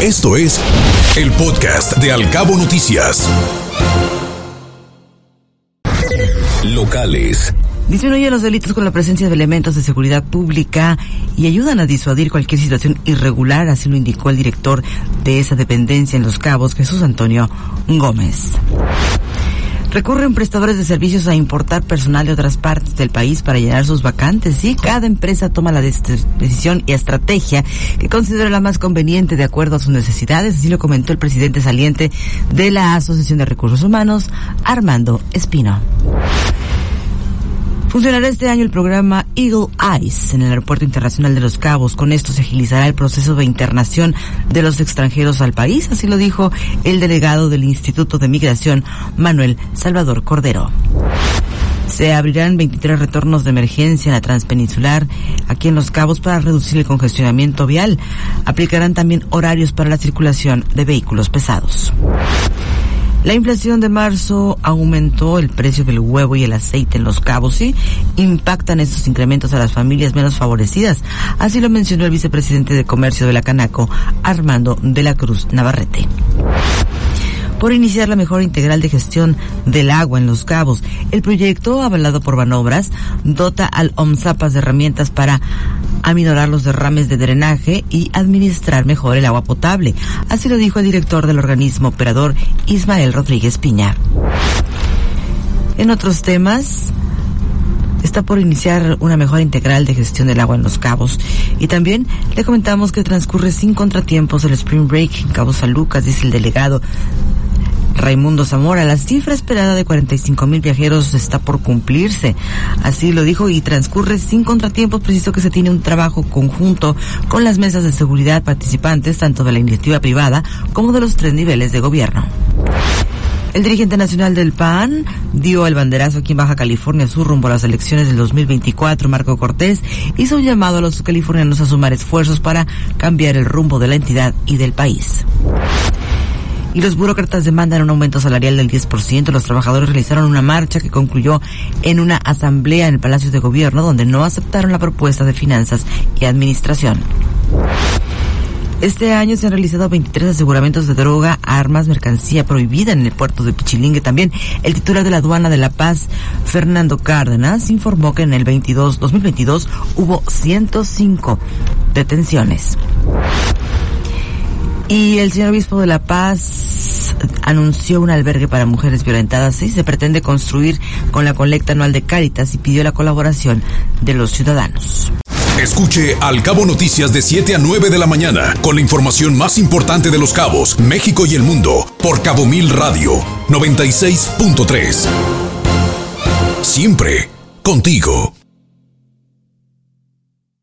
Esto es el podcast de Alcabo Noticias. Locales. Disminuyen los delitos con la presencia de elementos de seguridad pública y ayudan a disuadir cualquier situación irregular, así lo indicó el director de esa dependencia en Los Cabos, Jesús Antonio Gómez. Recurren prestadores de servicios a importar personal de otras partes del país para llenar sus vacantes y cada empresa toma la decisión y estrategia que considera la más conveniente de acuerdo a sus necesidades, así lo comentó el presidente saliente de la Asociación de Recursos Humanos, Armando Espino. Funcionará este año el programa Eagle Eyes en el Aeropuerto Internacional de Los Cabos. Con esto se agilizará el proceso de internación de los extranjeros al país, así lo dijo el delegado del Instituto de Migración, Manuel Salvador Cordero. Se abrirán 23 retornos de emergencia en la transpeninsular aquí en Los Cabos para reducir el congestionamiento vial. Aplicarán también horarios para la circulación de vehículos pesados. La inflación de marzo aumentó el precio del huevo y el aceite en los cabos y impactan estos incrementos a las familias menos favorecidas. Así lo mencionó el vicepresidente de Comercio de la Canaco, Armando de la Cruz Navarrete por iniciar la mejor integral de gestión del agua en Los Cabos. El proyecto, avalado por Banobras, dota al OMSAPAS de herramientas para aminorar los derrames de drenaje y administrar mejor el agua potable. Así lo dijo el director del organismo operador, Ismael Rodríguez Piña. En otros temas, está por iniciar una mejor integral de gestión del agua en Los Cabos. Y también le comentamos que transcurre sin contratiempos el Spring Break en Cabo San Lucas, dice el delegado Raimundo Zamora. La cifra esperada de 45 mil viajeros está por cumplirse. Así lo dijo y transcurre sin contratiempos. Preciso que se tiene un trabajo conjunto con las mesas de seguridad participantes, tanto de la iniciativa privada como de los tres niveles de gobierno. El dirigente nacional del PAN dio el banderazo aquí en Baja California Sur rumbo a las elecciones del 2024. Marco Cortés hizo un llamado a los californianos a sumar esfuerzos para cambiar el rumbo de la entidad y del país y los burócratas demandan un aumento salarial del 10%. Los trabajadores realizaron una marcha que concluyó en una asamblea en el Palacio de Gobierno donde no aceptaron la propuesta de finanzas y administración. Este año se han realizado 23 aseguramientos de droga, armas, mercancía prohibida en el puerto de Pichilingue. También el titular de la aduana de La Paz, Fernando Cárdenas, informó que en el 22, 2022 hubo 105 detenciones. Y el señor obispo de La Paz anunció un albergue para mujeres violentadas y se pretende construir con la colecta anual de Cáritas y pidió la colaboración de los ciudadanos. Escuche Al Cabo Noticias de 7 a 9 de la mañana con la información más importante de los cabos, México y el mundo por Cabo Mil Radio 96.3. Siempre contigo.